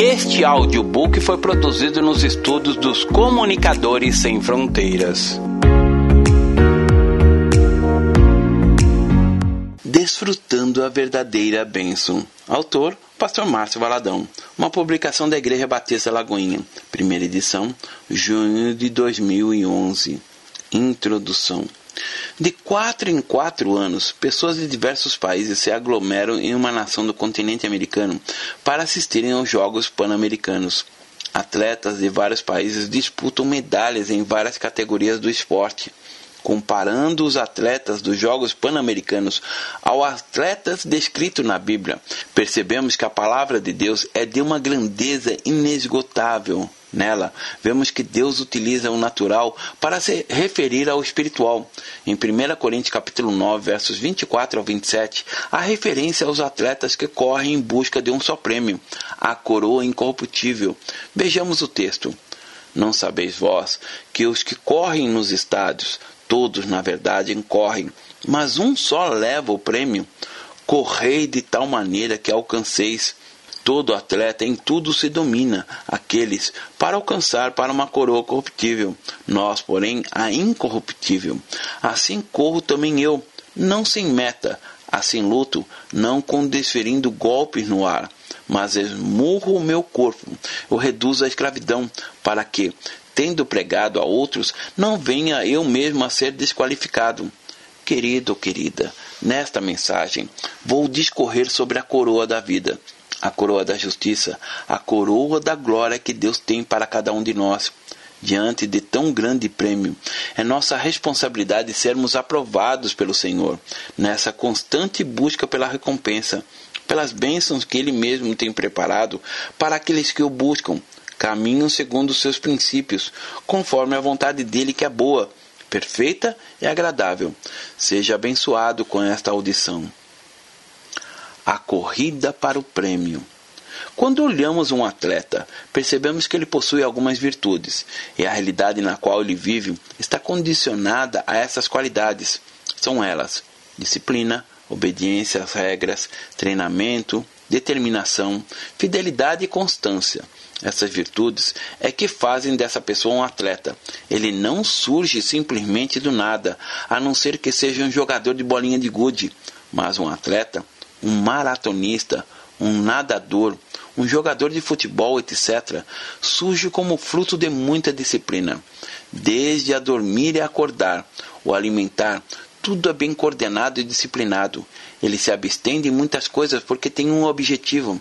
Este audiobook foi produzido nos estudos dos Comunicadores Sem Fronteiras. Desfrutando a verdadeira bênção. Autor Pastor Márcio Valadão. Uma publicação da Igreja Batista Lagoinha. Primeira edição, junho de 2011. Introdução. De quatro em quatro anos, pessoas de diversos países se aglomeram em uma nação do continente americano para assistirem aos Jogos Pan-Americanos. Atletas de vários países disputam medalhas em várias categorias do esporte. Comparando os atletas dos Jogos Pan-Americanos aos atletas descritos na Bíblia, percebemos que a palavra de Deus é de uma grandeza inesgotável. Nela, vemos que Deus utiliza o natural para se referir ao espiritual. Em 1 Coríntios capítulo 9, versos 24 ao 27, há referência aos atletas que correm em busca de um só prêmio, a coroa incorruptível. Vejamos o texto. Não sabeis vós que os que correm nos estádios, todos na verdade correm, mas um só leva o prêmio? Correi de tal maneira que alcanceis Todo atleta em tudo se domina, aqueles para alcançar para uma coroa corruptível, nós, porém, a incorruptível. Assim corro também eu, não sem meta, assim luto, não com desferindo golpes no ar, mas esmurro o meu corpo, eu reduzo a escravidão, para que, tendo pregado a outros, não venha eu mesmo a ser desqualificado. Querido ou querida, nesta mensagem vou discorrer sobre a coroa da vida a coroa da justiça, a coroa da glória que Deus tem para cada um de nós. Diante de tão grande prêmio, é nossa responsabilidade sermos aprovados pelo Senhor, nessa constante busca pela recompensa, pelas bênçãos que Ele mesmo tem preparado para aqueles que o buscam, caminham segundo os seus princípios, conforme a vontade dele que é boa, perfeita e agradável. Seja abençoado com esta audição a corrida para o prêmio. Quando olhamos um atleta, percebemos que ele possui algumas virtudes, e a realidade na qual ele vive está condicionada a essas qualidades. São elas: disciplina, obediência às regras, treinamento, determinação, fidelidade e constância. Essas virtudes é que fazem dessa pessoa um atleta. Ele não surge simplesmente do nada, a não ser que seja um jogador de bolinha de gude, mas um atleta um maratonista, um nadador, um jogador de futebol, etc., surge como fruto de muita disciplina. Desde a dormir e acordar, o alimentar, tudo é bem coordenado e disciplinado. Ele se abstém de muitas coisas porque tem um objetivo.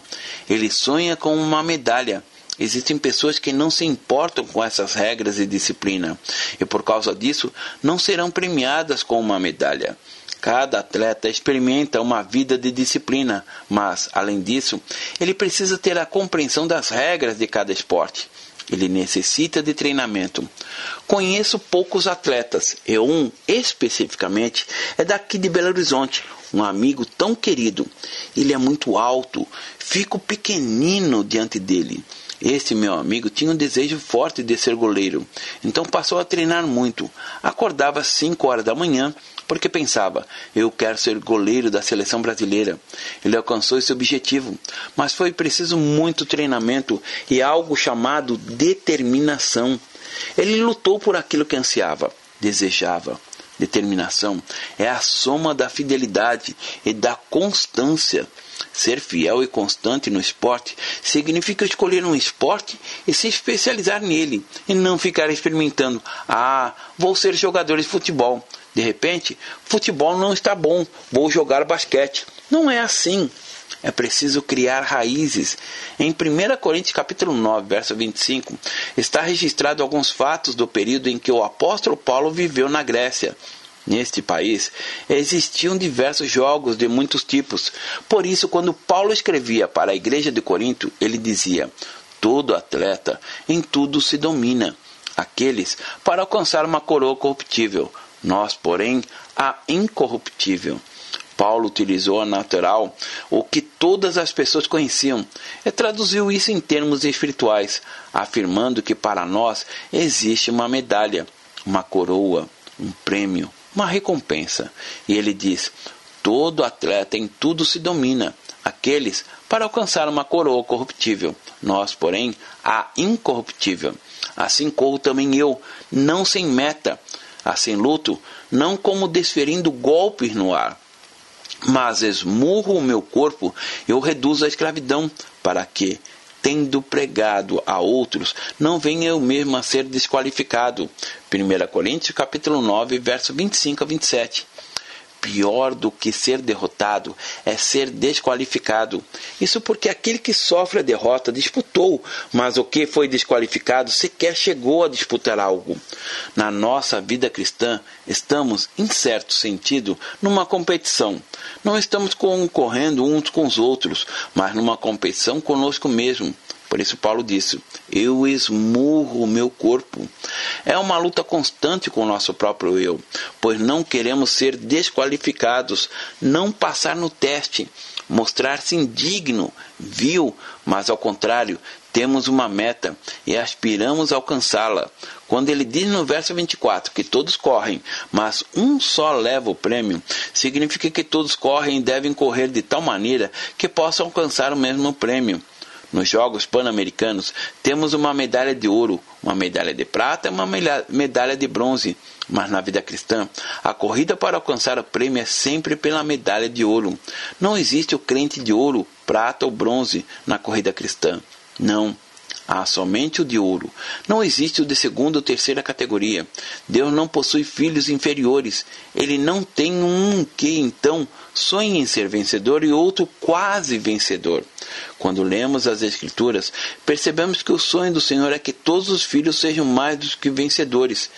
Ele sonha com uma medalha. Existem pessoas que não se importam com essas regras e disciplina, e por causa disso não serão premiadas com uma medalha. Cada atleta experimenta uma vida de disciplina, mas, além disso, ele precisa ter a compreensão das regras de cada esporte. Ele necessita de treinamento. Conheço poucos atletas, e um especificamente é daqui de Belo Horizonte, um amigo tão querido. Ele é muito alto, fico pequenino diante dele. Este meu amigo tinha um desejo forte de ser goleiro, então passou a treinar muito. Acordava às 5 horas da manhã porque pensava: eu quero ser goleiro da seleção brasileira. Ele alcançou esse objetivo, mas foi preciso muito treinamento e algo chamado determinação. Ele lutou por aquilo que ansiava, desejava. Determinação é a soma da fidelidade e da constância. Ser fiel e constante no esporte significa escolher um esporte e se especializar nele, e não ficar experimentando. Ah, vou ser jogador de futebol. De repente, futebol não está bom, vou jogar basquete. Não é assim. É preciso criar raízes. Em 1 Coríntios capítulo 9, verso 25, está registrado alguns fatos do período em que o apóstolo Paulo viveu na Grécia. Neste país existiam diversos jogos de muitos tipos. Por isso, quando Paulo escrevia para a igreja de Corinto, ele dizia: Todo atleta em tudo se domina. Aqueles para alcançar uma coroa corruptível, nós, porém, a incorruptível. Paulo utilizou a natural, o que todas as pessoas conheciam, e traduziu isso em termos espirituais, afirmando que para nós existe uma medalha, uma coroa, um prêmio, uma recompensa. E ele diz: Todo atleta em tudo se domina, aqueles para alcançar uma coroa corruptível, nós, porém, a incorruptível. Assim corro também eu, não sem meta, assim luto, não como desferindo golpes no ar, mas esmurro o meu corpo, eu reduzo a escravidão, para que, tendo pregado a outros, não venha eu mesmo a ser desqualificado. 1 Coríntios capítulo 9, verso 25 a 27 pior do que ser derrotado é ser desqualificado. Isso porque aquele que sofre a derrota disputou, mas o que foi desqualificado sequer chegou a disputar algo. Na nossa vida cristã, estamos, em certo sentido, numa competição. Não estamos concorrendo uns com os outros, mas numa competição conosco mesmo. Por isso Paulo disse: Eu esmurro o meu corpo. É uma luta constante com o nosso próprio eu, pois não queremos ser desqualificados, não passar no teste, mostrar-se indigno, vil, mas ao contrário, temos uma meta e aspiramos alcançá-la. Quando ele diz no verso 24 que todos correm, mas um só leva o prêmio, significa que todos correm e devem correr de tal maneira que possam alcançar o mesmo prêmio. Nos Jogos Pan-Americanos, temos uma medalha de ouro, uma medalha de prata e uma medalha de bronze. Mas na vida cristã, a corrida para alcançar o prêmio é sempre pela medalha de ouro. Não existe o crente de ouro, prata ou bronze na corrida cristã. Não. Há somente o de ouro. Não existe o de segunda ou terceira categoria. Deus não possui filhos inferiores. Ele não tem um que, então, sonhe em ser vencedor e outro quase vencedor. Quando lemos as Escrituras, percebemos que o sonho do Senhor é que todos os filhos sejam mais do que vencedores.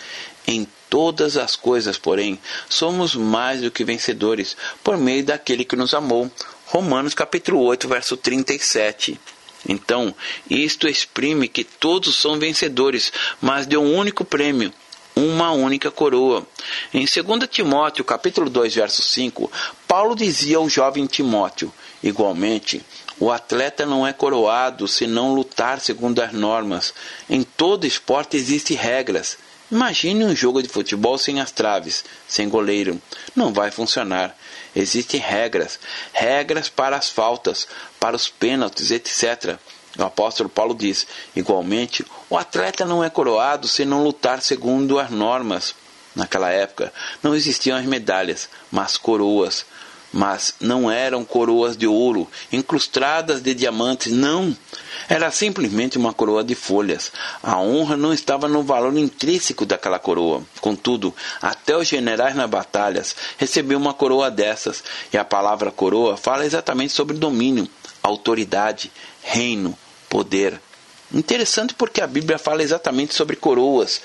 Em todas as coisas, porém, somos mais do que vencedores por meio daquele que nos amou. Romanos capítulo 8, verso 37. Então, isto exprime que todos são vencedores, mas de um único prêmio, uma única coroa. Em 2 Timóteo, capítulo 2, verso 5, Paulo dizia ao jovem Timóteo: Igualmente, o atleta não é coroado se não lutar segundo as normas. Em todo esporte existem regras. Imagine um jogo de futebol sem as traves, sem goleiro. Não vai funcionar. Existem regras, regras para as faltas, para os pênaltis, etc. O apóstolo Paulo diz: igualmente, o atleta não é coroado se não lutar segundo as normas. Naquela época não existiam as medalhas, mas coroas. Mas não eram coroas de ouro, incrustadas de diamantes, não. Era simplesmente uma coroa de folhas. A honra não estava no valor intrínseco daquela coroa. Contudo, até os generais nas batalhas recebiam uma coroa dessas, e a palavra coroa fala exatamente sobre domínio, autoridade, reino, poder. Interessante porque a Bíblia fala exatamente sobre coroas.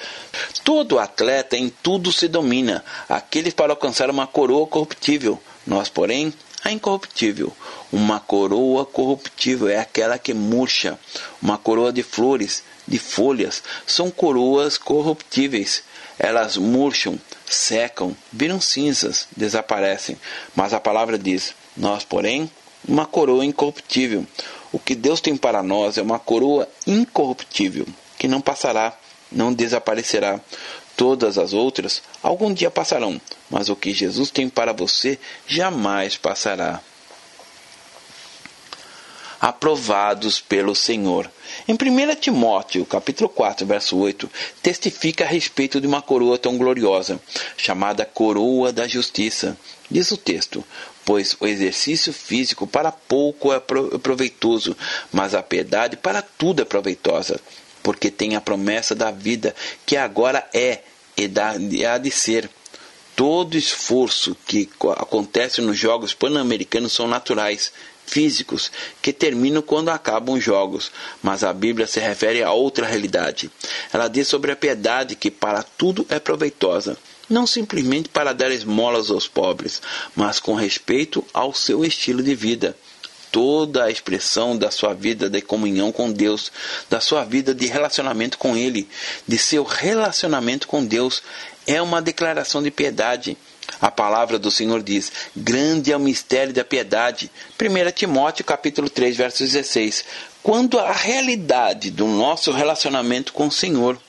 Todo atleta em tudo se domina, aqueles para alcançar uma coroa corruptível. Nós, porém, a incorruptível. Uma coroa corruptível é aquela que murcha. Uma coroa de flores, de folhas, são coroas corruptíveis. Elas murcham, secam, viram cinzas, desaparecem. Mas a palavra diz: Nós, porém, uma coroa incorruptível. O que Deus tem para nós é uma coroa incorruptível, que não passará, não desaparecerá. Todas as outras algum dia passarão, mas o que Jesus tem para você jamais passará. Aprovados pelo Senhor. Em 1 Timóteo, capítulo 4, verso 8, testifica a respeito de uma coroa tão gloriosa, chamada coroa da justiça. Diz o texto: pois o exercício físico para pouco é proveitoso, mas a piedade para tudo é proveitosa, porque tem a promessa da vida que agora é e há de ser. Todo esforço que acontece nos Jogos Pan-Americanos são naturais, físicos, que terminam quando acabam os Jogos, mas a Bíblia se refere a outra realidade. Ela diz sobre a piedade que para tudo é proveitosa, não simplesmente para dar esmolas aos pobres, mas com respeito ao seu estilo de vida toda a expressão da sua vida de comunhão com Deus, da sua vida de relacionamento com Ele, de seu relacionamento com Deus, é uma declaração de piedade. A palavra do Senhor diz: Grande é o mistério da piedade. 1 Timóteo capítulo 3, verso 16. Quando a realidade do nosso relacionamento com o Senhor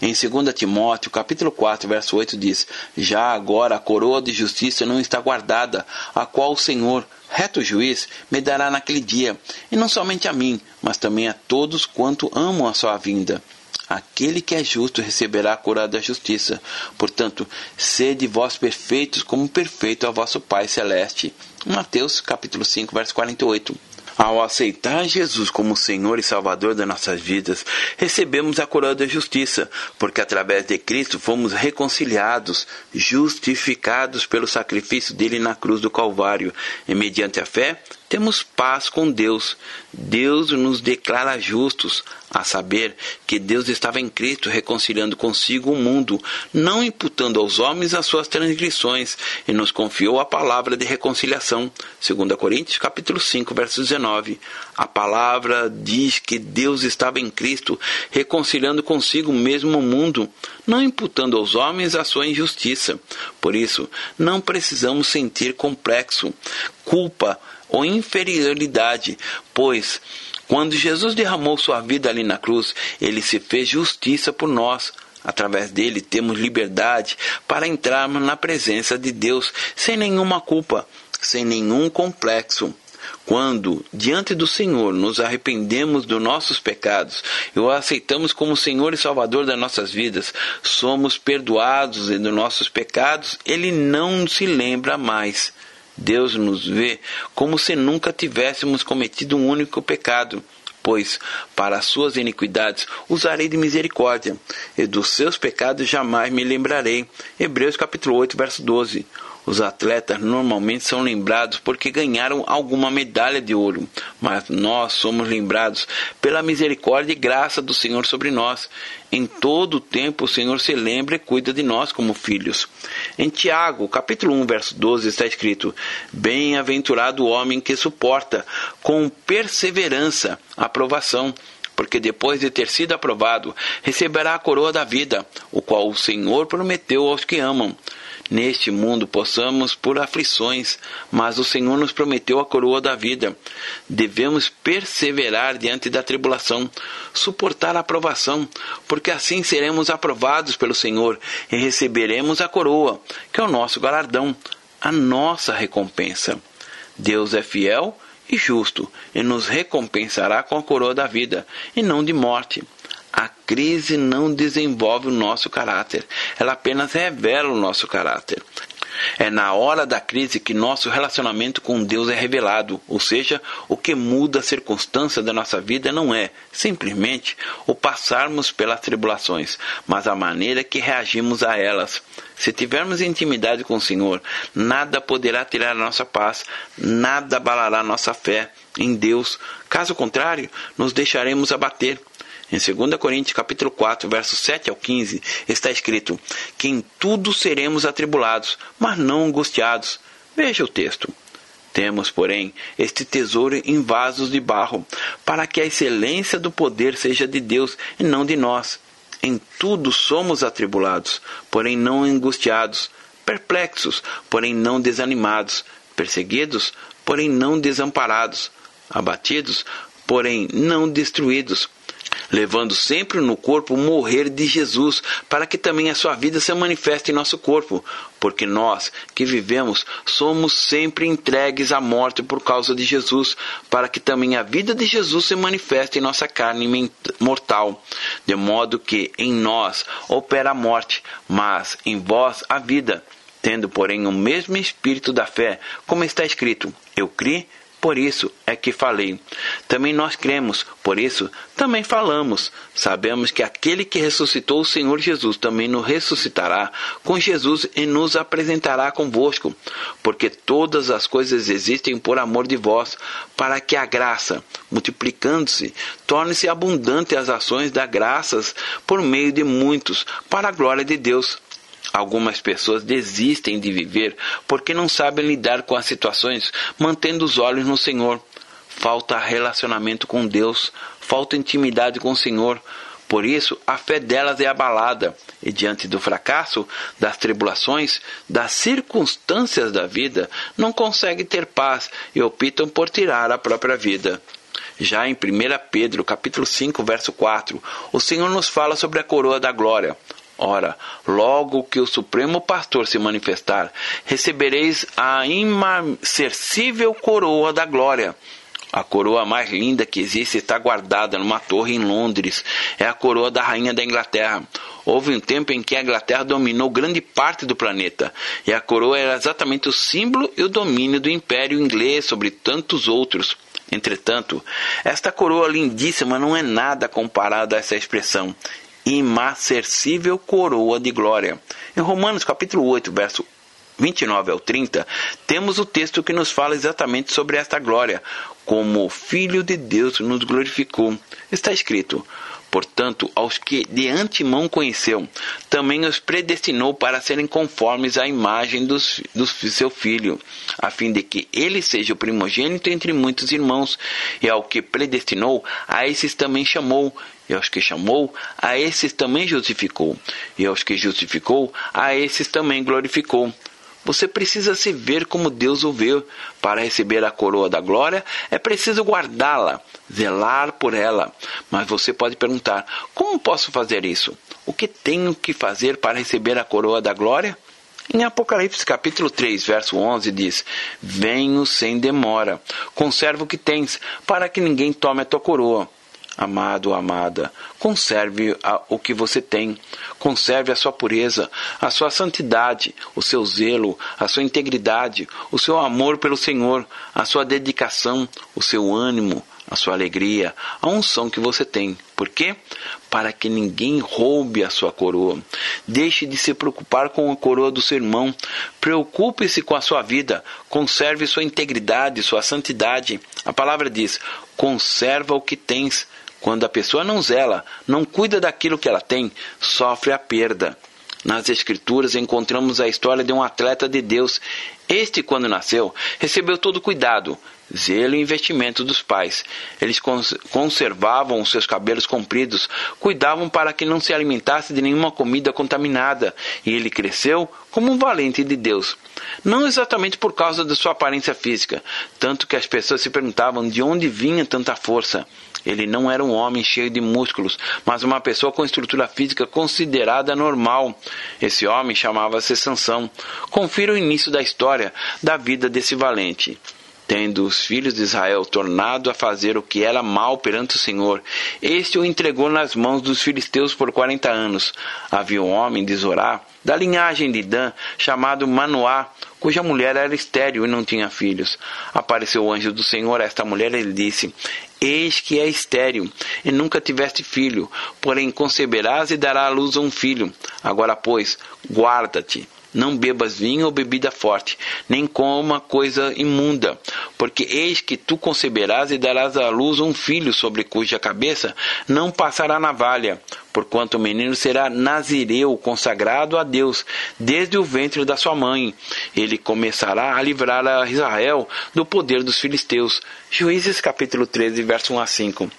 Em 2 Timóteo, capítulo 4, verso 8 diz: Já agora a coroa de justiça não está guardada, a qual o Senhor, reto juiz, me dará naquele dia, e não somente a mim, mas também a todos quanto amam a sua vinda. Aquele que é justo receberá a coroa da justiça. Portanto, sede vós perfeitos, como perfeito é vosso Pai celeste. Mateus capítulo 5, verso 48. Ao aceitar Jesus como Senhor e Salvador das nossas vidas, recebemos a coroa da justiça, porque através de Cristo fomos reconciliados, justificados pelo sacrifício dele na cruz do Calvário, e mediante a fé temos paz com Deus. Deus nos declara justos, a saber que Deus estava em Cristo reconciliando consigo o mundo, não imputando aos homens as suas transgressões, e nos confiou a palavra de reconciliação. 2 Coríntios capítulo 5, verso 19. A palavra diz que Deus estava em Cristo reconciliando consigo mesmo o mundo, não imputando aos homens a sua injustiça. Por isso, não precisamos sentir complexo, culpa, ou inferioridade, pois quando Jesus derramou sua vida ali na cruz, ele se fez justiça por nós. Através dele temos liberdade para entrarmos na presença de Deus sem nenhuma culpa, sem nenhum complexo. Quando, diante do Senhor, nos arrependemos dos nossos pecados e o aceitamos como Senhor e Salvador das nossas vidas, somos perdoados e dos nossos pecados, Ele não se lembra mais. Deus nos vê como se nunca tivéssemos cometido um único pecado, pois para as suas iniquidades usarei de misericórdia, e dos seus pecados jamais me lembrarei. Hebreus capítulo 8, verso 12. Os atletas normalmente são lembrados porque ganharam alguma medalha de ouro, mas nós somos lembrados pela misericórdia e graça do Senhor sobre nós. Em todo o tempo o Senhor se lembra e cuida de nós como filhos. Em Tiago, capítulo 1, verso 12, está escrito: Bem-aventurado o homem que suporta com perseverança a provação porque depois de ter sido aprovado, receberá a coroa da vida, o qual o Senhor prometeu aos que amam neste mundo possamos por aflições, mas o Senhor nos prometeu a coroa da vida. Devemos perseverar diante da tribulação, suportar a aprovação, porque assim seremos aprovados pelo Senhor e receberemos a coroa, que é o nosso galardão, a nossa recompensa. Deus é fiel e justo e nos recompensará com a coroa da vida e não de morte. A crise não desenvolve o nosso caráter, ela apenas revela o nosso caráter. É na hora da crise que nosso relacionamento com Deus é revelado, ou seja, o que muda a circunstância da nossa vida não é simplesmente o passarmos pelas tribulações, mas a maneira que reagimos a elas. Se tivermos intimidade com o Senhor, nada poderá tirar a nossa paz, nada abalará nossa fé em Deus. Caso contrário, nos deixaremos abater. Em 2 Coríntios capítulo 4, versos 7 ao 15, está escrito que em tudo seremos atribulados, mas não angustiados. Veja o texto. Temos, porém, este tesouro em vasos de barro, para que a excelência do poder seja de Deus e não de nós. Em tudo somos atribulados, porém não angustiados, perplexos, porém não desanimados, perseguidos, porém não desamparados, abatidos, porém não destruídos, levando sempre no corpo o morrer de Jesus, para que também a sua vida se manifeste em nosso corpo, porque nós que vivemos somos sempre entregues à morte por causa de Jesus, para que também a vida de Jesus se manifeste em nossa carne mortal, de modo que em nós opera a morte, mas em vós a vida. Tendo, porém, o mesmo espírito da fé, como está escrito: Eu criei por isso é que falei. Também nós cremos, por isso também falamos. Sabemos que aquele que ressuscitou o Senhor Jesus também nos ressuscitará com Jesus e nos apresentará convosco, porque todas as coisas existem por amor de vós, para que a graça, multiplicando-se, torne-se abundante as ações da graças por meio de muitos, para a glória de Deus. Algumas pessoas desistem de viver porque não sabem lidar com as situações, mantendo os olhos no Senhor. Falta relacionamento com Deus, falta intimidade com o Senhor. Por isso, a fé delas é abalada, e diante do fracasso, das tribulações, das circunstâncias da vida, não conseguem ter paz e optam por tirar a própria vida. Já em 1 Pedro, capítulo 5, verso 4, o Senhor nos fala sobre a coroa da glória. Ora, logo que o Supremo Pastor se manifestar, recebereis a imarcessível coroa da glória. A coroa mais linda que existe está guardada numa torre em Londres. É a coroa da Rainha da Inglaterra. Houve um tempo em que a Inglaterra dominou grande parte do planeta, e a coroa era exatamente o símbolo e o domínio do Império Inglês sobre tantos outros. Entretanto, esta coroa lindíssima não é nada comparada a essa expressão imarcessível coroa de glória. Em Romanos capítulo 8, verso 29 ao 30, temos o texto que nos fala exatamente sobre esta glória, como o Filho de Deus nos glorificou. Está escrito: Portanto, aos que de antemão conheceu, também os predestinou para serem conformes à imagem do seu filho, a fim de que ele seja o primogênito entre muitos irmãos. E ao que predestinou, a esses também chamou. E aos que chamou, a esses também justificou. E aos que justificou, a esses também glorificou. Você precisa se ver como Deus o vê. Para receber a coroa da glória, é preciso guardá-la, zelar por ela. Mas você pode perguntar: como posso fazer isso? O que tenho que fazer para receber a coroa da glória? Em Apocalipse capítulo 3, verso 11 diz: Venho sem demora, conserva o que tens, para que ninguém tome a tua coroa. Amado, amada, conserve a, o que você tem, conserve a sua pureza, a sua santidade, o seu zelo, a sua integridade, o seu amor pelo Senhor, a sua dedicação, o seu ânimo, a sua alegria, a unção que você tem. Por quê? Para que ninguém roube a sua coroa. Deixe de se preocupar com a coroa do seu irmão. Preocupe-se com a sua vida. Conserve sua integridade, sua santidade. A palavra diz: conserva o que tens quando a pessoa não zela, não cuida daquilo que ela tem, sofre a perda. Nas Escrituras encontramos a história de um atleta de Deus. Este, quando nasceu, recebeu todo cuidado, zelo e investimento dos pais. Eles conservavam os seus cabelos compridos, cuidavam para que não se alimentasse de nenhuma comida contaminada, e ele cresceu como um valente de Deus. Não exatamente por causa da sua aparência física, tanto que as pessoas se perguntavam de onde vinha tanta força. Ele não era um homem cheio de músculos, mas uma pessoa com estrutura física considerada normal. Esse homem chamava-se Sansão. Confira o início da história da vida desse valente tendo os filhos de Israel tornado a fazer o que era mal perante o Senhor, este o entregou nas mãos dos filisteus por quarenta anos. Havia um homem de Zorá, da linhagem de Dan, chamado Manoá, cuja mulher era estéril e não tinha filhos. Apareceu o anjo do Senhor a esta mulher e lhe disse: Eis que é estéril, e nunca tiveste filho, porém conceberás e dará à luz um filho. Agora, pois, guarda-te, não bebas vinho ou bebida forte, nem coma coisa imunda, porque eis que tu conceberás e darás à luz um filho sobre cuja cabeça não passará navalha, porquanto o menino será nazireu, consagrado a Deus, desde o ventre da sua mãe. Ele começará a livrar a Israel do poder dos filisteus. Juízes capítulo 13, verso 1 a 5.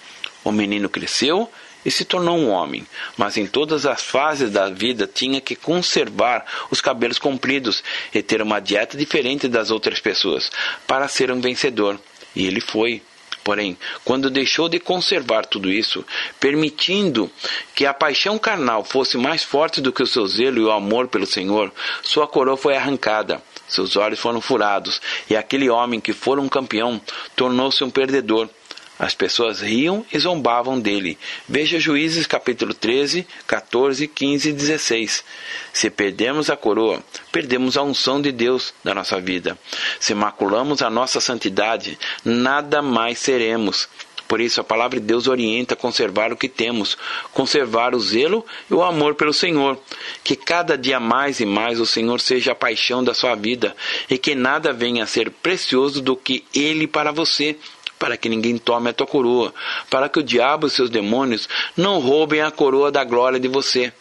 O menino cresceu e se tornou um homem, mas em todas as fases da vida tinha que conservar os cabelos compridos e ter uma dieta diferente das outras pessoas para ser um vencedor. E ele foi. Porém, quando deixou de conservar tudo isso, permitindo que a paixão carnal fosse mais forte do que o seu zelo e o amor pelo Senhor, sua coroa foi arrancada, seus olhos foram furados, e aquele homem que fora um campeão tornou-se um perdedor as pessoas riam e zombavam dele. Veja Juízes capítulo 13, 14, 15 e 16. Se perdemos a coroa, perdemos a unção de Deus da nossa vida. Se maculamos a nossa santidade, nada mais seremos. Por isso, a palavra de Deus orienta a conservar o que temos, conservar o zelo e o amor pelo Senhor. Que cada dia mais e mais o Senhor seja a paixão da sua vida e que nada venha a ser precioso do que Ele para você para que ninguém tome a tua coroa, para que o diabo e seus demônios não roubem a coroa da glória de você.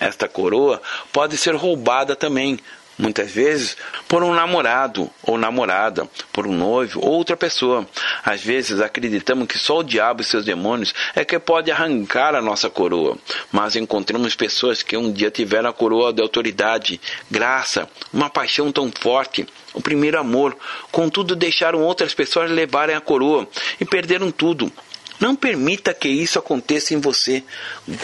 Esta coroa pode ser roubada também, muitas vezes por um namorado ou namorada, por um noivo ou outra pessoa. Às vezes acreditamos que só o diabo e seus demônios é que pode arrancar a nossa coroa, mas encontramos pessoas que um dia tiveram a coroa de autoridade, graça, uma paixão tão forte, o primeiro amor, contudo deixaram outras pessoas levarem a coroa e perderam tudo. Não permita que isso aconteça em você.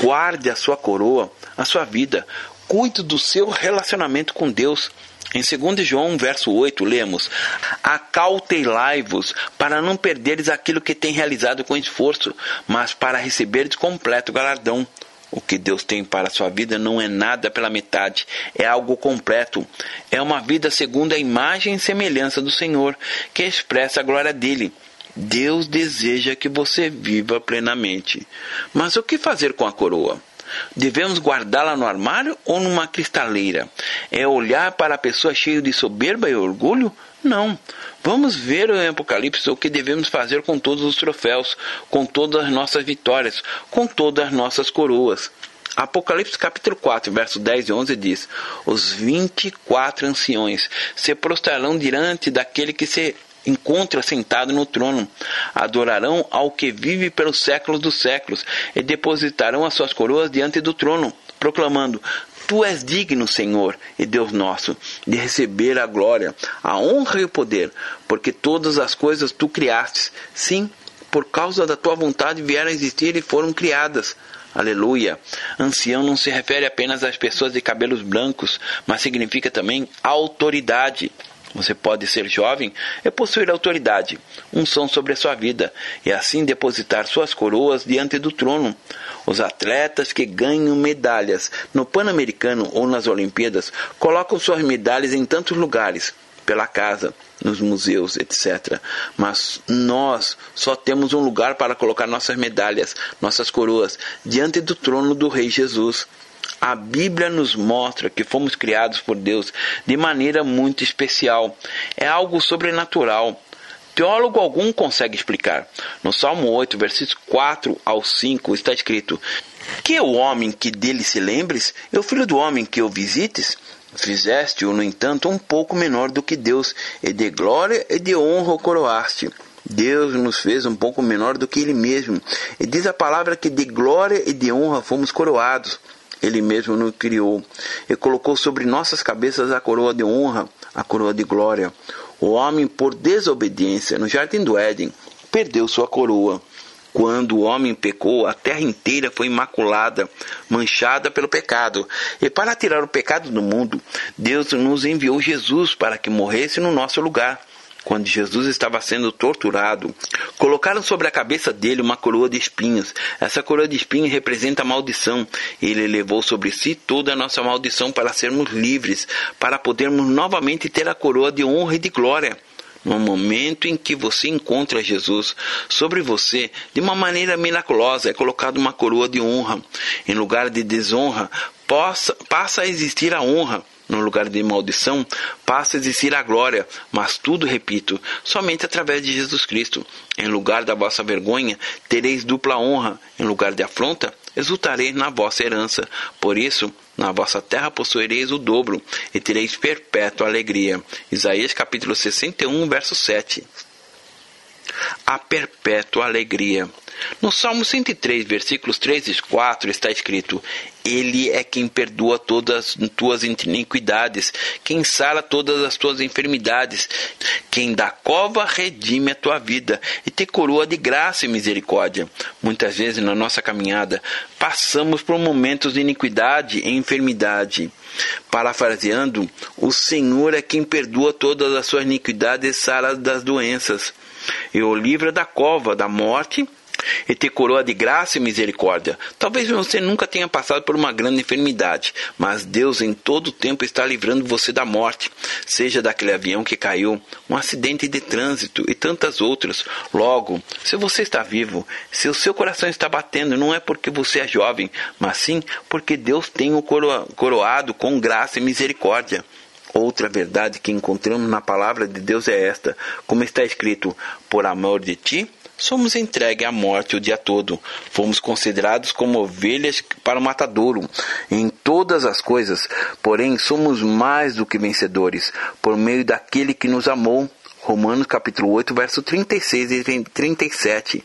Guarde a sua coroa, a sua vida. Cuide do seu relacionamento com Deus. Em 2 João, verso 8, lemos: Acautelai-vos para não perderes aquilo que tem realizado com esforço, mas para receberes completo galardão. O que Deus tem para a sua vida não é nada pela metade, é algo completo. É uma vida segundo a imagem e semelhança do Senhor, que expressa a glória dele. Deus deseja que você viva plenamente. Mas o que fazer com a coroa? Devemos guardá-la no armário ou numa cristaleira? É olhar para a pessoa cheia de soberba e orgulho? Não. Vamos ver em Apocalipse o que devemos fazer com todos os troféus, com todas as nossas vitórias, com todas as nossas coroas. Apocalipse capítulo 4, verso 10 e 11 diz: Os vinte e quatro anciões se prostrarão diante daquele que se encontra sentado no trono. Adorarão ao que vive pelos séculos dos séculos e depositarão as suas coroas diante do trono, proclamando: Tu és digno, Senhor e Deus nosso, de receber a glória, a honra e o poder, porque todas as coisas tu criastes. Sim, por causa da tua vontade vieram a existir e foram criadas. Aleluia. Ancião não se refere apenas às pessoas de cabelos brancos, mas significa também autoridade. Você pode ser jovem e possuir autoridade, unção sobre a sua vida, e assim depositar suas coroas diante do trono. Os atletas que ganham medalhas no Pan-Americano ou nas Olimpíadas colocam suas medalhas em tantos lugares, pela casa, nos museus, etc. Mas nós só temos um lugar para colocar nossas medalhas, nossas coroas, diante do trono do Rei Jesus. A Bíblia nos mostra que fomos criados por Deus de maneira muito especial. É algo sobrenatural. Teólogo algum consegue explicar. No Salmo 8, versículos 4 ao 5, está escrito: Que o homem que dele se lembres, e o filho do homem que o visites? Fizeste-o, no entanto, um pouco menor do que Deus, e de glória e de honra o coroaste. Deus nos fez um pouco menor do que Ele mesmo. E diz a palavra que de glória e de honra fomos coroados. Ele mesmo nos criou e colocou sobre nossas cabeças a coroa de honra, a coroa de glória. O homem, por desobediência no jardim do Éden, perdeu sua coroa. Quando o homem pecou, a terra inteira foi imaculada, manchada pelo pecado. E para tirar o pecado do mundo, Deus nos enviou Jesus para que morresse no nosso lugar quando Jesus estava sendo torturado, colocaram sobre a cabeça dele uma coroa de espinhos. Essa coroa de espinhos representa a maldição. Ele levou sobre si toda a nossa maldição para sermos livres, para podermos novamente ter a coroa de honra e de glória. No momento em que você encontra Jesus, sobre você, de uma maneira miraculosa, é colocada uma coroa de honra. Em lugar de desonra, possa, passa a existir a honra no lugar de maldição, passa a existir a glória, mas tudo, repito, somente através de Jesus Cristo. Em lugar da vossa vergonha, tereis dupla honra, em lugar de afronta, exultareis na vossa herança. Por isso, na vossa terra possuireis o dobro, e tereis perpétua alegria. Isaías capítulo 61, verso 7. A perpétua alegria. No Salmo 103, versículos 3 e 4 está escrito: Ele é quem perdoa todas as tuas iniquidades, quem sara todas as tuas enfermidades, quem da cova redime a tua vida e te coroa de graça e misericórdia. Muitas vezes na nossa caminhada passamos por momentos de iniquidade e enfermidade. Parafraseando, o Senhor é quem perdoa todas as suas iniquidades e sara das doenças, e o livra da cova da morte e te coroa de graça e misericórdia. Talvez você nunca tenha passado por uma grande enfermidade, mas Deus em todo o tempo está livrando você da morte, seja daquele avião que caiu, um acidente de trânsito e tantas outras. Logo, se você está vivo, se o seu coração está batendo, não é porque você é jovem, mas sim porque Deus tem o coroado com graça e misericórdia. Outra verdade que encontramos na palavra de Deus é esta, como está escrito: Por amor de ti somos entregues à morte o dia todo. Fomos considerados como ovelhas para o matadouro em todas as coisas, porém somos mais do que vencedores por meio daquele que nos amou. Romanos capítulo 8, verso 36 e 37.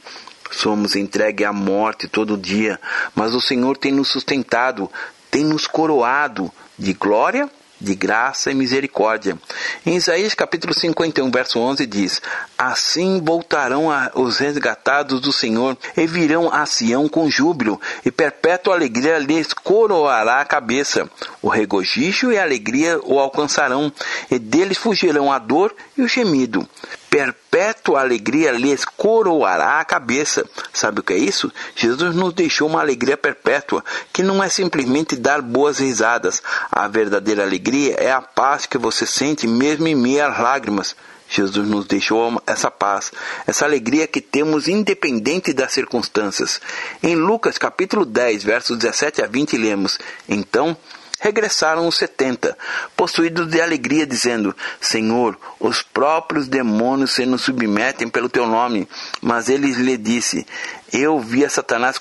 Somos entregues à morte todo dia, mas o Senhor tem nos sustentado, tem nos coroado de glória de graça e misericórdia. Em Isaías capítulo 51, verso 11 diz: Assim voltarão os resgatados do Senhor e virão a Sião com júbilo, e perpétua alegria lhes coroará a cabeça. O regozijo e a alegria o alcançarão, e deles fugirão a dor e o gemido perpétua alegria lhes coroará a cabeça. Sabe o que é isso? Jesus nos deixou uma alegria perpétua, que não é simplesmente dar boas risadas. A verdadeira alegria é a paz que você sente mesmo em meio às lágrimas. Jesus nos deixou essa paz, essa alegria que temos independente das circunstâncias. Em Lucas capítulo 10, versos 17 a 20, lemos: Então regressaram os setenta, possuídos de alegria, dizendo: Senhor, os próprios demônios se nos submetem pelo teu nome. Mas ele lhe disse: Eu vi a Satanás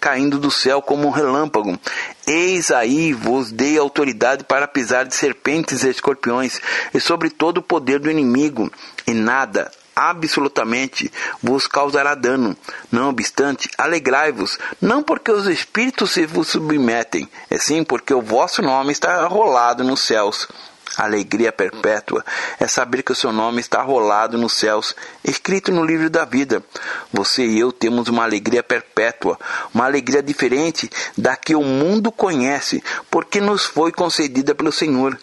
caindo do céu como um relâmpago. Eis aí vos dei autoridade para pisar de serpentes e escorpiões, e sobre todo o poder do inimigo, e nada, absolutamente vos causará dano. Não obstante, alegrai-vos, não porque os espíritos se vos submetem, é sim porque o vosso nome está rolado nos céus. Alegria perpétua é saber que o seu nome está rolado nos céus, escrito no livro da vida. Você e eu temos uma alegria perpétua, uma alegria diferente da que o mundo conhece, porque nos foi concedida pelo Senhor.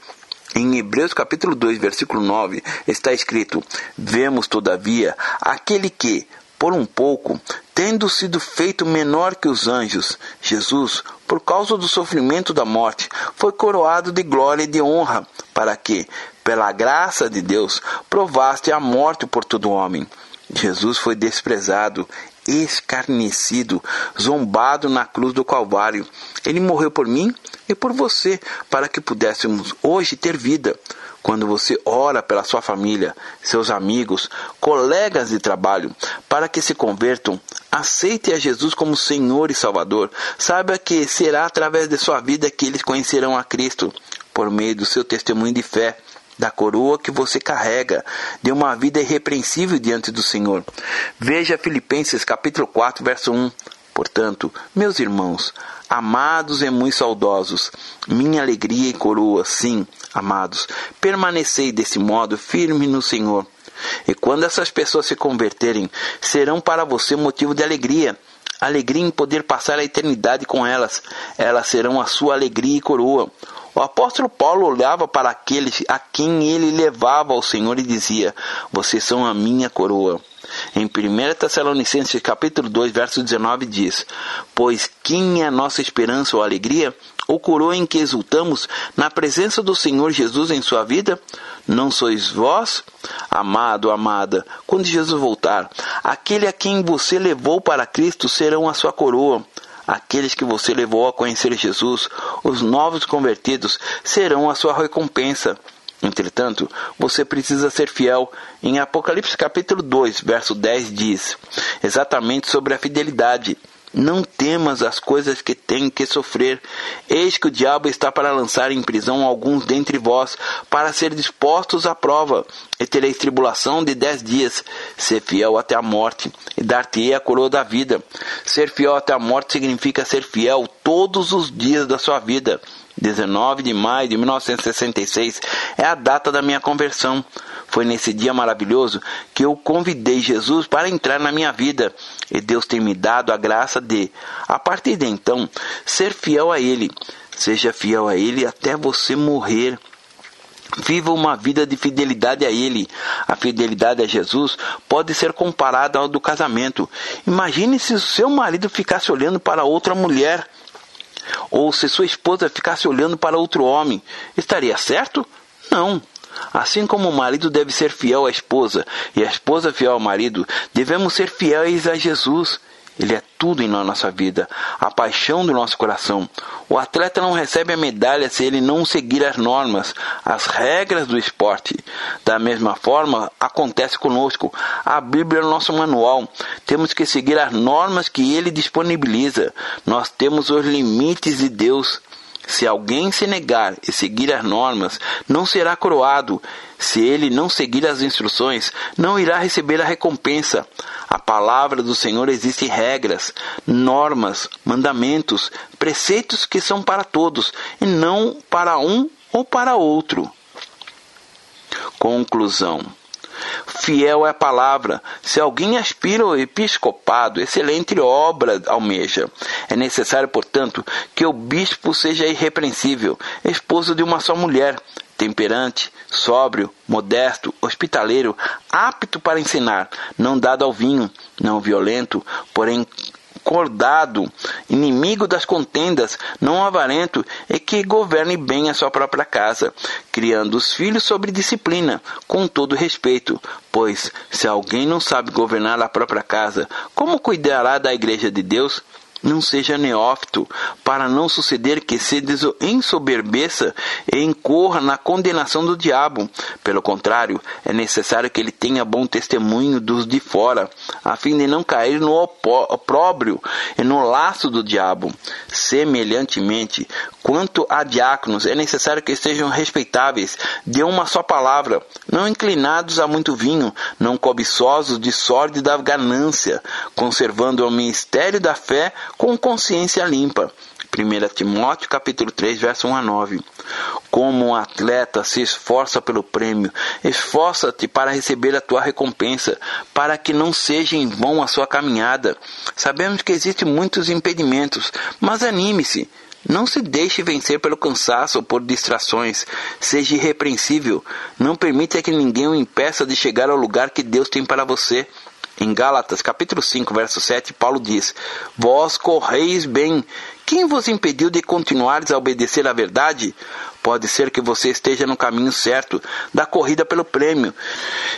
Em Hebreus capítulo 2, versículo 9, está escrito: Vemos, todavia, aquele que, por um pouco, tendo sido feito menor que os anjos, Jesus, por causa do sofrimento da morte, foi coroado de glória e de honra, para que, pela graça de Deus, provaste a morte por todo homem. Jesus foi desprezado, escarnecido, zombado na cruz do Calvário. Ele morreu por mim e por você, para que pudéssemos hoje ter vida. Quando você ora pela sua família, seus amigos, colegas de trabalho, para que se convertam, aceite a Jesus como Senhor e Salvador. Saiba que será através de sua vida que eles conhecerão a Cristo, por meio do seu testemunho de fé da coroa que você carrega, de uma vida irrepreensível diante do Senhor. Veja Filipenses capítulo 4, verso 1. Portanto, meus irmãos, amados e muito saudosos, minha alegria e coroa, sim, amados, permanecei desse modo firme no Senhor. E quando essas pessoas se converterem, serão para você motivo de alegria. Alegria em poder passar a eternidade com elas. Elas serão a sua alegria e coroa. O apóstolo Paulo olhava para aqueles a quem ele levava ao Senhor e dizia: Vocês são a minha coroa. Em 1 Tessalonicenses capítulo 2, verso 19 diz: Pois quem é a nossa esperança ou alegria? Ou coroa em que exultamos na presença do Senhor Jesus em sua vida? Não sois vós, amado, amada, quando Jesus voltar, aquele a quem você levou para Cristo serão a sua coroa. Aqueles que você levou a conhecer Jesus, os novos convertidos, serão a sua recompensa. Entretanto, você precisa ser fiel. Em Apocalipse capítulo 2, verso 10 diz exatamente sobre a fidelidade. Não temas as coisas que tem que sofrer. Eis que o diabo está para lançar em prisão alguns dentre vós, para ser dispostos à prova, e tereis tribulação de dez dias. Ser fiel até a morte, e dar-te-ei a coroa da vida. Ser fiel até a morte significa ser fiel todos os dias da sua vida. 19 de maio de 1966 é a data da minha conversão. Foi nesse dia maravilhoso que eu convidei Jesus para entrar na minha vida e Deus tem me dado a graça de, a partir de então, ser fiel a Ele. Seja fiel a Ele até você morrer. Viva uma vida de fidelidade a Ele. A fidelidade a Jesus pode ser comparada ao do casamento. Imagine se o seu marido ficasse olhando para outra mulher ou se sua esposa ficasse olhando para outro homem, estaria certo? Não. Assim como o marido deve ser fiel à esposa e a esposa fiel ao marido, devemos ser fiéis a Jesus. Ele é tudo em nossa vida, a paixão do nosso coração. O atleta não recebe a medalha se ele não seguir as normas, as regras do esporte. Da mesma forma, acontece conosco. A Bíblia é o nosso manual. Temos que seguir as normas que ele disponibiliza. Nós temos os limites de Deus. Se alguém se negar e seguir as normas, não será coroado. Se ele não seguir as instruções, não irá receber a recompensa. A palavra do Senhor existe regras, normas, mandamentos, preceitos que são para todos e não para um ou para outro. Conclusão. Fiel é a palavra. Se alguém aspira ao episcopado, excelente obra almeja. É necessário, portanto, que o bispo seja irrepreensível, esposo de uma só mulher, temperante, sóbrio, modesto, hospitaleiro, apto para ensinar, não dado ao vinho, não violento, porém cordado, inimigo das contendas, não avarento, e que governe bem a sua própria casa, criando os filhos sobre disciplina, com todo respeito. Pois, se alguém não sabe governar a própria casa, como cuidará da igreja de Deus? Não seja neófito, para não suceder que se ensoberbeça e incorra na condenação do diabo. Pelo contrário, é necessário que ele tenha bom testemunho dos de fora, a fim de não cair no opróbrio e no laço do diabo. Semelhantemente, quanto a diáconos, é necessário que estejam respeitáveis de uma só palavra, não inclinados a muito vinho, não cobiçosos de sorte da ganância, conservando o ministério da fé com consciência limpa. 1 Timóteo capítulo 3, verso 1 a 9. Como um atleta se esforça pelo prêmio, esforça-te para receber a tua recompensa, para que não seja em vão a sua caminhada. Sabemos que existem muitos impedimentos, mas anime-se. Não se deixe vencer pelo cansaço ou por distrações. Seja irrepreensível. Não permita que ninguém o impeça de chegar ao lugar que Deus tem para você. Em Gálatas, capítulo 5, verso 7, Paulo diz: Vós correis bem. Quem vos impediu de continuares a obedecer à verdade? Pode ser que você esteja no caminho certo da corrida pelo prêmio,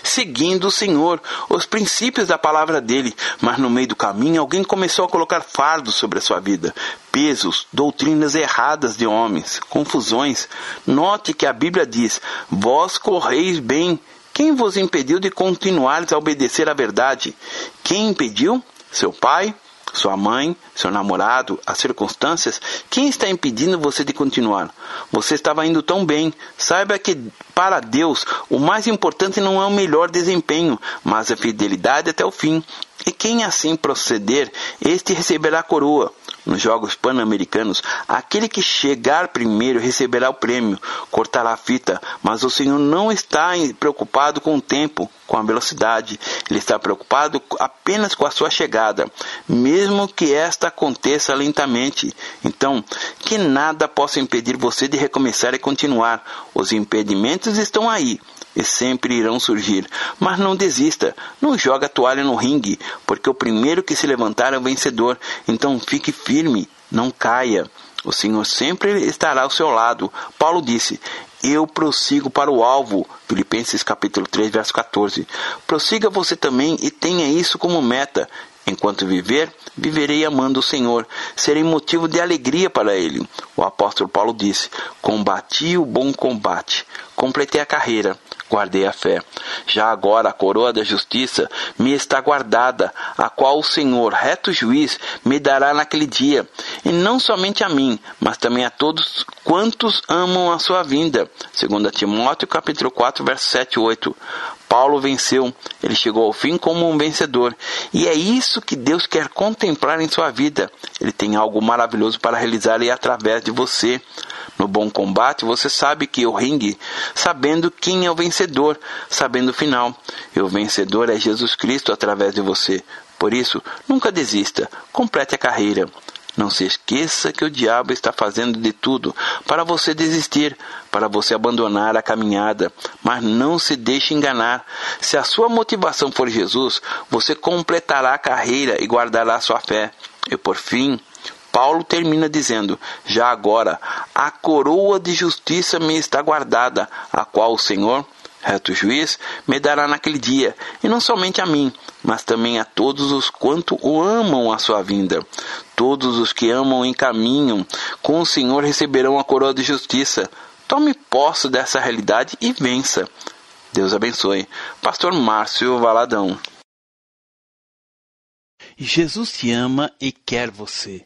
seguindo o Senhor, os princípios da palavra dele, mas no meio do caminho alguém começou a colocar fardos sobre a sua vida, pesos, doutrinas erradas de homens, confusões. Note que a Bíblia diz: Vós correis bem. Quem vos impediu de continuares a obedecer à verdade? Quem impediu? Seu pai? Sua mãe? Seu namorado? As circunstâncias? Quem está impedindo você de continuar? Você estava indo tão bem. Saiba que para Deus o mais importante não é o melhor desempenho, mas a fidelidade até o fim. E quem assim proceder, este receberá a coroa nos Jogos Pan-Americanos, aquele que chegar primeiro receberá o prêmio, cortará a fita, mas o Senhor não está preocupado com o tempo, com a velocidade, ele está preocupado apenas com a sua chegada, mesmo que esta aconteça lentamente. Então, que nada possa impedir você de recomeçar e continuar. Os impedimentos estão aí e sempre irão surgir. Mas não desista, não joga a toalha no ringue, porque o primeiro que se levantar é o vencedor. Então fique firme, não caia. O Senhor sempre estará ao seu lado. Paulo disse: Eu prossigo para o alvo. Filipenses capítulo 3, verso 14. Prossiga você também e tenha isso como meta. Enquanto viver, viverei amando o Senhor, serei motivo de alegria para Ele. O apóstolo Paulo disse: Combati o bom combate, completei a carreira, guardei a fé. Já agora a coroa da justiça me está guardada, a qual o Senhor, reto juiz, me dará naquele dia, e não somente a mim, mas também a todos quantos amam a sua vinda. Segundo Timóteo capítulo 4, verso 7 e 8. Paulo venceu, ele chegou ao fim como um vencedor. E é isso que Deus quer contemplar em sua vida. Ele tem algo maravilhoso para realizar e através de você. No bom combate, você sabe que o ringue, sabendo quem é o vencedor, sabendo o final. E o vencedor é Jesus Cristo através de você. Por isso, nunca desista, complete a carreira. Não se esqueça que o diabo está fazendo de tudo para você desistir, para você abandonar a caminhada, mas não se deixe enganar. Se a sua motivação for Jesus, você completará a carreira e guardará sua fé. E por fim, Paulo termina dizendo: Já agora, a coroa de justiça me está guardada, a qual o Senhor, Reto juiz me dará naquele dia, e não somente a mim, mas também a todos os quanto o amam a sua vinda. Todos os que amam e caminham com o Senhor receberão a coroa de justiça. Tome posse dessa realidade e vença. Deus abençoe. Pastor Márcio Valadão. Jesus te ama e quer você.